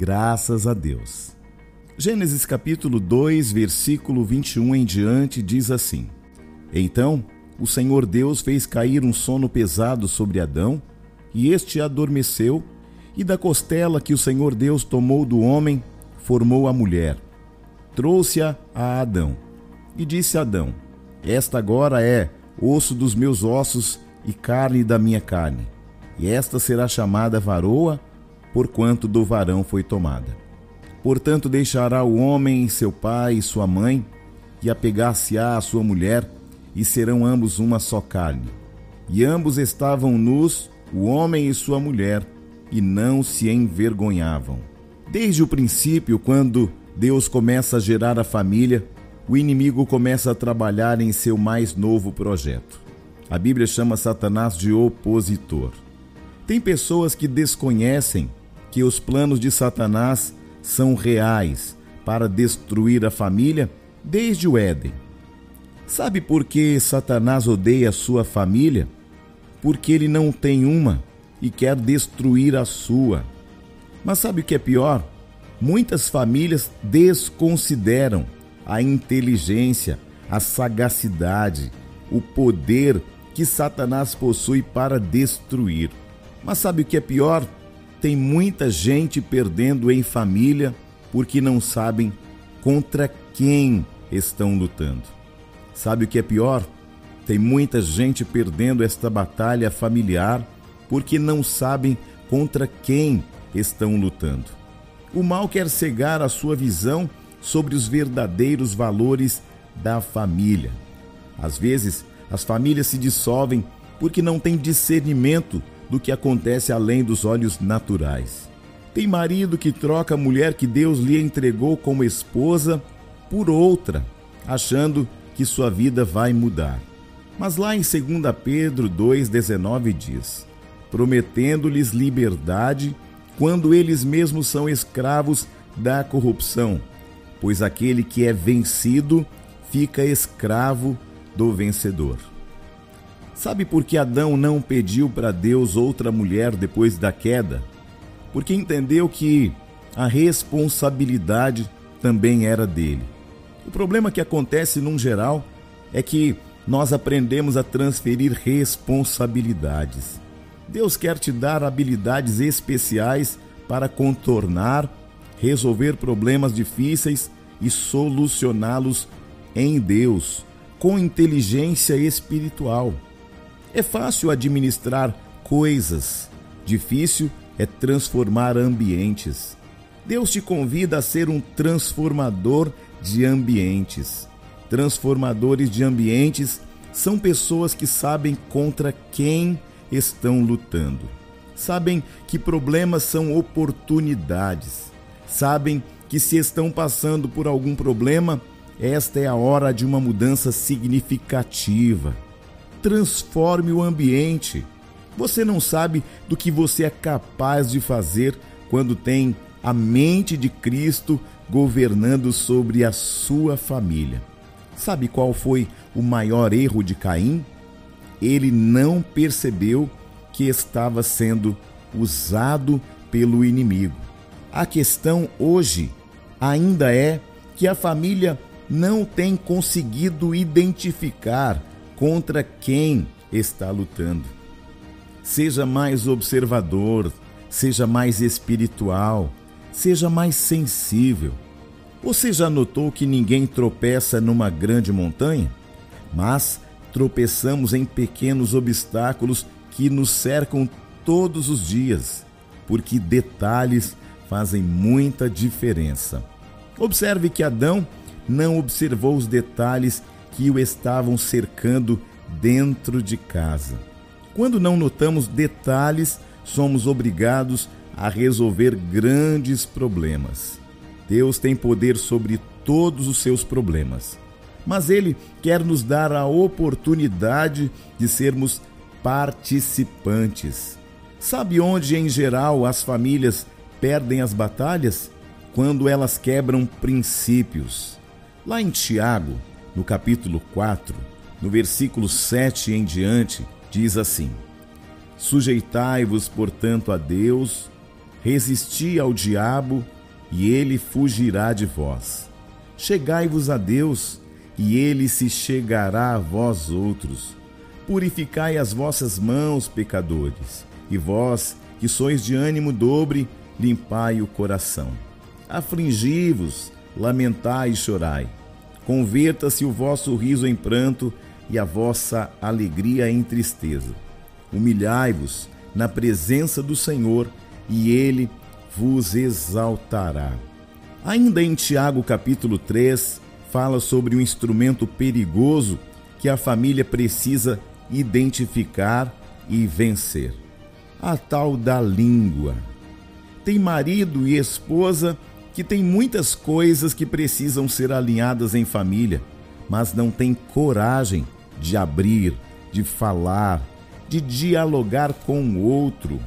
Graças a Deus. Gênesis capítulo 2, versículo 21 em diante diz assim: Então o Senhor Deus fez cair um sono pesado sobre Adão, e este adormeceu, e da costela que o Senhor Deus tomou do homem, formou a mulher. Trouxe-a a Adão. E disse Adão: Esta agora é osso dos meus ossos e carne da minha carne. E esta será chamada varoa, porquanto do varão foi tomada. Portanto, deixará o homem seu pai e sua mãe, e apegar-se-á à sua mulher, e serão ambos uma só carne. E ambos estavam nus, o homem e sua mulher, e não se envergonhavam. Desde o princípio, quando Deus começa a gerar a família, o inimigo começa a trabalhar em seu mais novo projeto. A Bíblia chama Satanás de opositor. Tem pessoas que desconhecem que os planos de Satanás são reais para destruir a família desde o Éden. Sabe por que Satanás odeia a sua família? Porque ele não tem uma e quer destruir a sua. Mas sabe o que é pior? Muitas famílias desconsideram a inteligência, a sagacidade, o poder que Satanás possui para destruir. Mas sabe o que é pior? Tem muita gente perdendo em família porque não sabem contra quem estão lutando. Sabe o que é pior? Tem muita gente perdendo esta batalha familiar porque não sabem contra quem estão lutando. O mal quer cegar a sua visão sobre os verdadeiros valores da família. Às vezes, as famílias se dissolvem porque não têm discernimento do que acontece além dos olhos naturais. Tem marido que troca a mulher que Deus lhe entregou como esposa por outra, achando que sua vida vai mudar. Mas lá em 2 Pedro 2,19 diz: prometendo-lhes liberdade quando eles mesmos são escravos da corrupção, pois aquele que é vencido fica escravo do vencedor. Sabe por que Adão não pediu para Deus outra mulher depois da queda? Porque entendeu que a responsabilidade também era dele. O problema que acontece num geral é que nós aprendemos a transferir responsabilidades. Deus quer te dar habilidades especiais para contornar, resolver problemas difíceis e solucioná-los em Deus, com inteligência espiritual. É fácil administrar coisas, difícil é transformar ambientes. Deus te convida a ser um transformador de ambientes. Transformadores de ambientes são pessoas que sabem contra quem estão lutando. Sabem que problemas são oportunidades. Sabem que se estão passando por algum problema, esta é a hora de uma mudança significativa transforme o ambiente. Você não sabe do que você é capaz de fazer quando tem a mente de Cristo governando sobre a sua família. Sabe qual foi o maior erro de Caim? Ele não percebeu que estava sendo usado pelo inimigo. A questão hoje ainda é que a família não tem conseguido identificar contra quem está lutando. Seja mais observador, seja mais espiritual, seja mais sensível. Você já notou que ninguém tropeça numa grande montanha? Mas tropeçamos em pequenos obstáculos que nos cercam todos os dias, porque detalhes fazem muita diferença. Observe que Adão não observou os detalhes que o estavam cercando dentro de casa. Quando não notamos detalhes, somos obrigados a resolver grandes problemas. Deus tem poder sobre todos os seus problemas, mas Ele quer nos dar a oportunidade de sermos participantes. Sabe onde, em geral, as famílias perdem as batalhas? Quando elas quebram princípios. Lá em Tiago, no capítulo 4, no versículo 7 em diante, diz assim: Sujeitai-vos, portanto, a Deus, resisti ao diabo, e ele fugirá de vós. Chegai-vos a Deus, e ele se chegará a vós outros. Purificai as vossas mãos, pecadores, e vós, que sois de ânimo dobre, limpai o coração. Afligi-vos, lamentai e chorai. Converta-se o vosso riso em pranto e a vossa alegria em tristeza. Humilhai-vos na presença do Senhor e ele vos exaltará. Ainda em Tiago capítulo 3, fala sobre um instrumento perigoso que a família precisa identificar e vencer. A tal da língua. Tem marido e esposa que têm muitas coisas que precisam ser alinhadas em família, mas não têm coragem de abrir, de falar, de dialogar com o outro.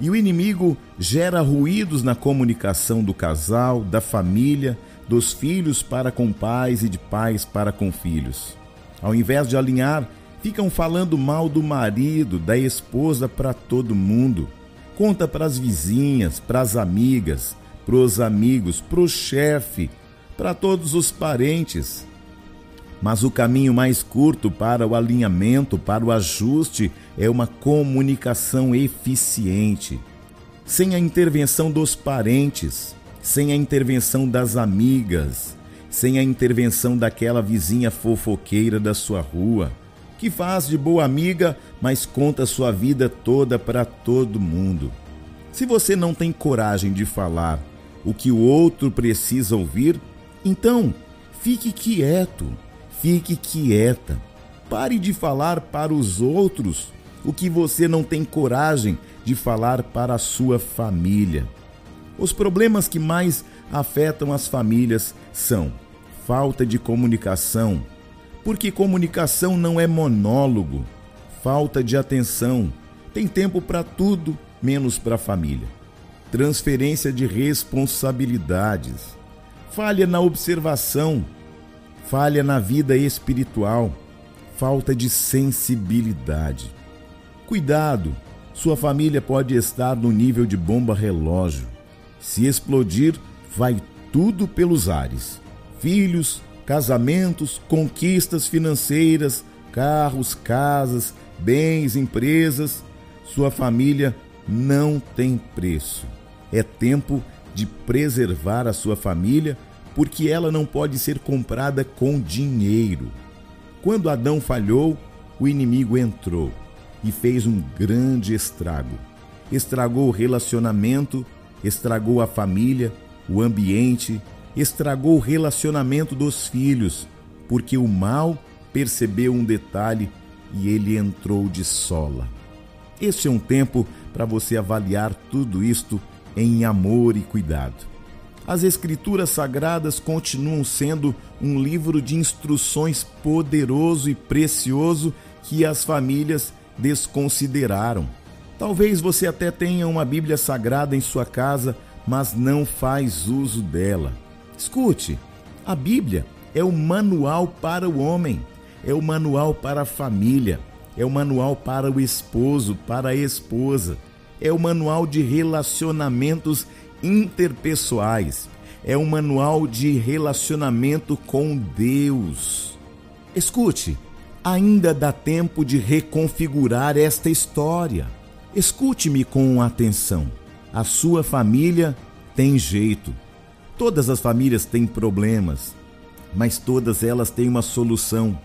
E o inimigo gera ruídos na comunicação do casal, da família, dos filhos para com pais e de pais para com filhos. Ao invés de alinhar, ficam falando mal do marido, da esposa para todo mundo. Conta para as vizinhas, para as amigas, para os amigos, para o chefe, para todos os parentes. Mas o caminho mais curto para o alinhamento, para o ajuste, é uma comunicação eficiente. Sem a intervenção dos parentes, sem a intervenção das amigas, sem a intervenção daquela vizinha fofoqueira da sua rua, que faz de boa amiga, mas conta sua vida toda para todo mundo. Se você não tem coragem de falar o que o outro precisa ouvir, então fique quieto Fique quieta. Pare de falar para os outros o que você não tem coragem de falar para a sua família. Os problemas que mais afetam as famílias são falta de comunicação, porque comunicação não é monólogo, falta de atenção, tem tempo para tudo menos para a família. Transferência de responsabilidades, falha na observação, falha na vida espiritual, falta de sensibilidade. Cuidado, sua família pode estar no nível de bomba relógio. Se explodir, vai tudo pelos ares. Filhos, casamentos, conquistas financeiras, carros, casas, bens, empresas. Sua família não tem preço. É tempo de preservar a sua família porque ela não pode ser comprada com dinheiro. Quando Adão falhou, o inimigo entrou e fez um grande estrago. Estragou o relacionamento, estragou a família, o ambiente, estragou o relacionamento dos filhos, porque o mal percebeu um detalhe e ele entrou de sola. Este é um tempo para você avaliar tudo isto em amor e cuidado as Escrituras Sagradas continuam sendo um livro de instruções poderoso e precioso que as famílias desconsideraram. Talvez você até tenha uma Bíblia Sagrada em sua casa, mas não faz uso dela. Escute, a Bíblia é o manual para o homem, é o manual para a família, é o manual para o esposo, para a esposa, é o manual de relacionamentos interpessoais. É um manual de relacionamento com Deus. Escute, ainda dá tempo de reconfigurar esta história. Escute-me com atenção. A sua família tem jeito. Todas as famílias têm problemas, mas todas elas têm uma solução.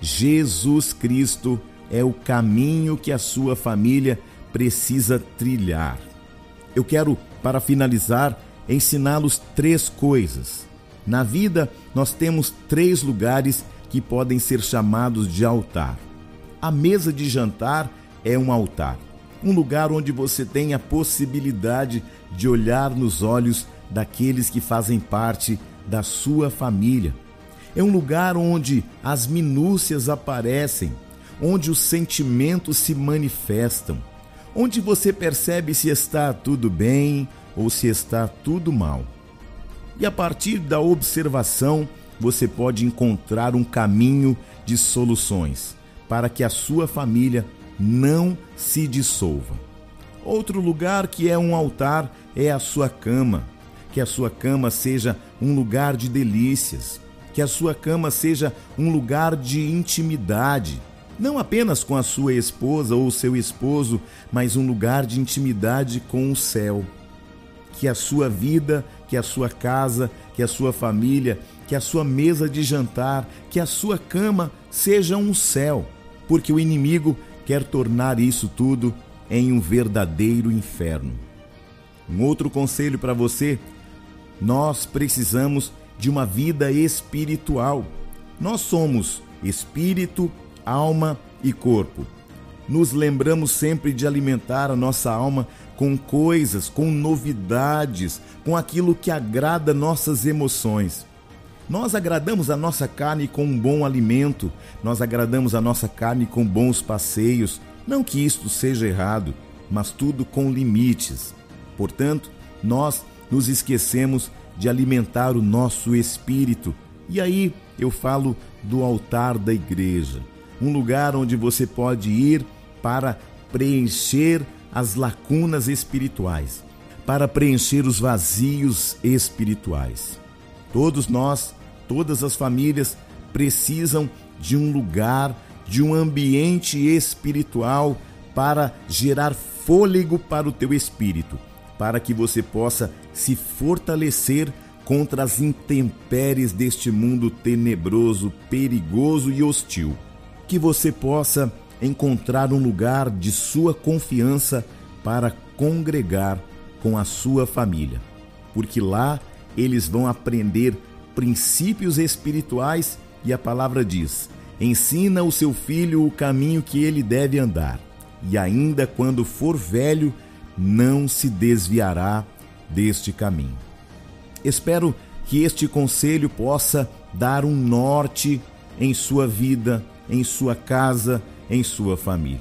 Jesus Cristo é o caminho que a sua família precisa trilhar. Eu quero para finalizar, ensiná-los três coisas. Na vida, nós temos três lugares que podem ser chamados de altar. A mesa de jantar é um altar, um lugar onde você tem a possibilidade de olhar nos olhos daqueles que fazem parte da sua família. É um lugar onde as minúcias aparecem, onde os sentimentos se manifestam, onde você percebe se está tudo bem ou se está tudo mal. E a partir da observação, você pode encontrar um caminho de soluções para que a sua família não se dissolva. Outro lugar que é um altar é a sua cama. Que a sua cama seja um lugar de delícias, que a sua cama seja um lugar de intimidade, não apenas com a sua esposa ou seu esposo, mas um lugar de intimidade com o céu. Que a sua vida, que a sua casa, que a sua família, que a sua mesa de jantar, que a sua cama seja um céu, porque o inimigo quer tornar isso tudo em um verdadeiro inferno. Um outro conselho para você: nós precisamos de uma vida espiritual. Nós somos espírito, alma e corpo. Nos lembramos sempre de alimentar a nossa alma com coisas, com novidades, com aquilo que agrada nossas emoções. Nós agradamos a nossa carne com um bom alimento, nós agradamos a nossa carne com bons passeios. Não que isto seja errado, mas tudo com limites. Portanto, nós nos esquecemos de alimentar o nosso espírito. E aí eu falo do altar da igreja, um lugar onde você pode ir para preencher as lacunas espirituais, para preencher os vazios espirituais. Todos nós Todas as famílias precisam de um lugar, de um ambiente espiritual para gerar fôlego para o teu espírito, para que você possa se fortalecer contra as intempéries deste mundo tenebroso, perigoso e hostil. Que você possa encontrar um lugar de sua confiança para congregar com a sua família, porque lá eles vão aprender princípios espirituais e a palavra diz: ensina o seu filho o caminho que ele deve andar, e ainda quando for velho, não se desviará deste caminho. Espero que este conselho possa dar um norte em sua vida, em sua casa, em sua família.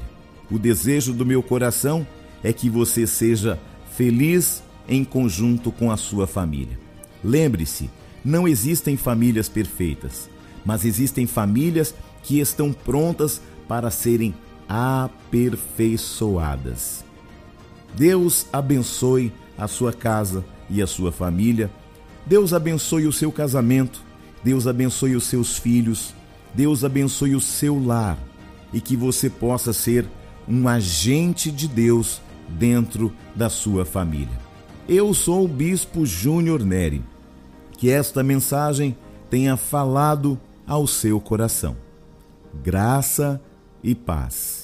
O desejo do meu coração é que você seja feliz em conjunto com a sua família. Lembre-se, não existem famílias perfeitas, mas existem famílias que estão prontas para serem aperfeiçoadas. Deus abençoe a sua casa e a sua família. Deus abençoe o seu casamento. Deus abençoe os seus filhos. Deus abençoe o seu lar e que você possa ser um agente de Deus dentro da sua família. Eu sou o Bispo Júnior Neri que esta mensagem tenha falado ao seu coração. Graça e paz.